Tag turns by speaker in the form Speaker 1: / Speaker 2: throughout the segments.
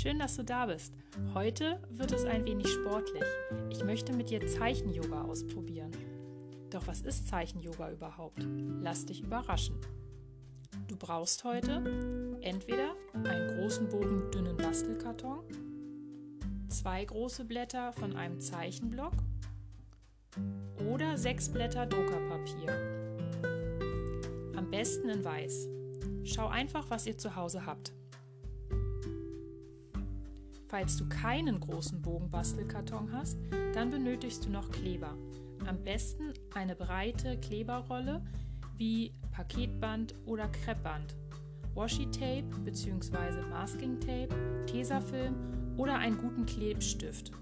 Speaker 1: Schön, dass du da bist. Heute wird es ein wenig sportlich. Ich möchte mit dir Zeichen-Yoga ausprobieren. Doch was ist Zeichen-Yoga überhaupt? Lass dich überraschen. Du brauchst heute entweder einen großen Bogen dünnen Bastelkarton, zwei große Blätter von einem Zeichenblock oder sechs Blätter Druckerpapier. Am besten in weiß. Schau einfach, was ihr zu Hause habt. Falls du keinen großen Bogenbastelkarton hast, dann benötigst du noch Kleber. Am besten eine breite Kleberrolle wie Paketband oder Kreppband, Washi-Tape bzw. Masking-Tape, Tesafilm oder einen guten Klebstift.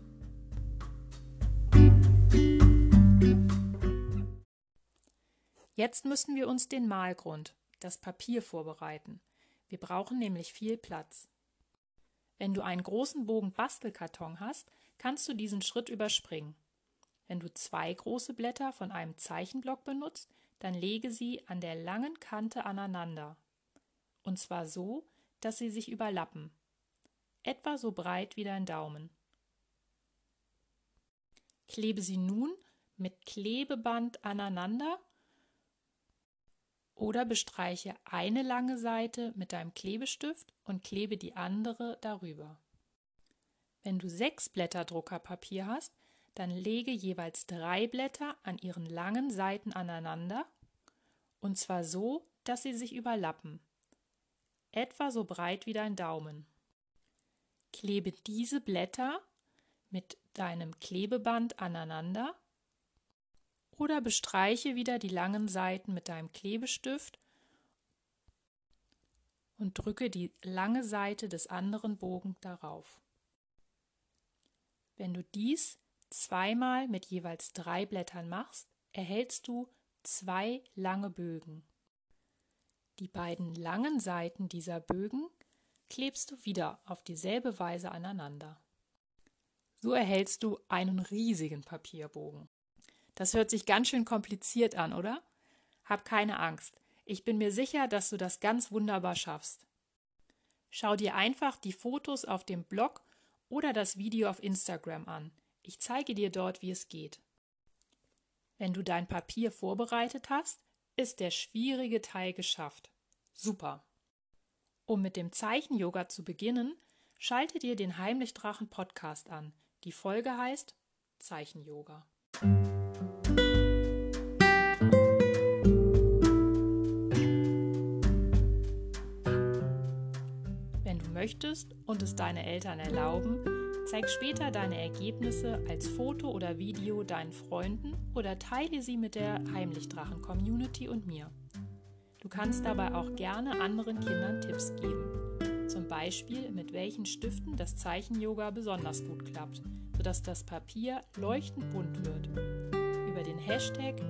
Speaker 1: Jetzt müssen wir uns den Malgrund, das Papier vorbereiten. Wir brauchen nämlich viel Platz. Wenn du einen großen Bogen Bastelkarton hast, kannst du diesen Schritt überspringen. Wenn du zwei große Blätter von einem Zeichenblock benutzt, dann lege sie an der langen Kante aneinander. Und zwar so, dass sie sich überlappen. Etwa so breit wie dein Daumen. Klebe sie nun mit Klebeband aneinander oder bestreiche eine lange Seite mit deinem Klebestift und klebe die andere darüber. Wenn du sechs Blätter Druckerpapier hast, dann lege jeweils drei Blätter an ihren langen Seiten aneinander, und zwar so, dass sie sich überlappen, etwa so breit wie dein Daumen. Klebe diese Blätter mit deinem Klebeband aneinander oder bestreiche wieder die langen Seiten mit deinem Klebestift und drücke die lange Seite des anderen Bogen darauf. Wenn du dies zweimal mit jeweils drei Blättern machst, erhältst du zwei lange Bögen. Die beiden langen Seiten dieser Bögen klebst du wieder auf dieselbe Weise aneinander. So erhältst du einen riesigen Papierbogen. Das hört sich ganz schön kompliziert an, oder? Hab keine Angst. Ich bin mir sicher, dass du das ganz wunderbar schaffst. Schau dir einfach die Fotos auf dem Blog oder das Video auf Instagram an. Ich zeige dir dort, wie es geht. Wenn du dein Papier vorbereitet hast, ist der schwierige Teil geschafft. Super. Um mit dem Zeichen-Yoga zu beginnen, schalte dir den Heimlichdrachen Podcast an. Die Folge heißt Zeichen-Yoga. Möchtest und es deine Eltern erlauben, zeig später deine Ergebnisse als Foto oder Video deinen Freunden oder teile sie mit der Heimlichdrachen-Community und mir. Du kannst dabei auch gerne anderen Kindern Tipps geben. Zum Beispiel, mit welchen Stiften das Zeichen-Yoga besonders gut klappt, sodass das Papier leuchtend bunt wird. Über den Hashtag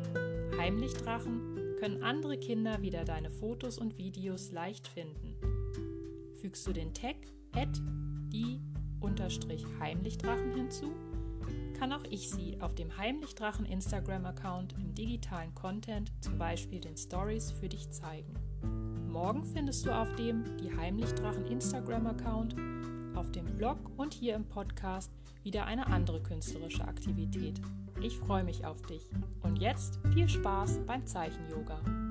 Speaker 1: Heimlichdrachen können andere Kinder wieder deine Fotos und Videos leicht finden. Fügst du den Tag die Heimlichdrachen hinzu, kann auch ich sie auf dem Heimlichdrachen Instagram-Account im digitalen Content, zum Beispiel den Stories, für dich zeigen. Morgen findest du auf dem die Heimlichdrachen Instagram-Account, auf dem Blog und hier im Podcast wieder eine andere künstlerische Aktivität. Ich freue mich auf dich. Und jetzt viel Spaß beim Zeichen-Yoga.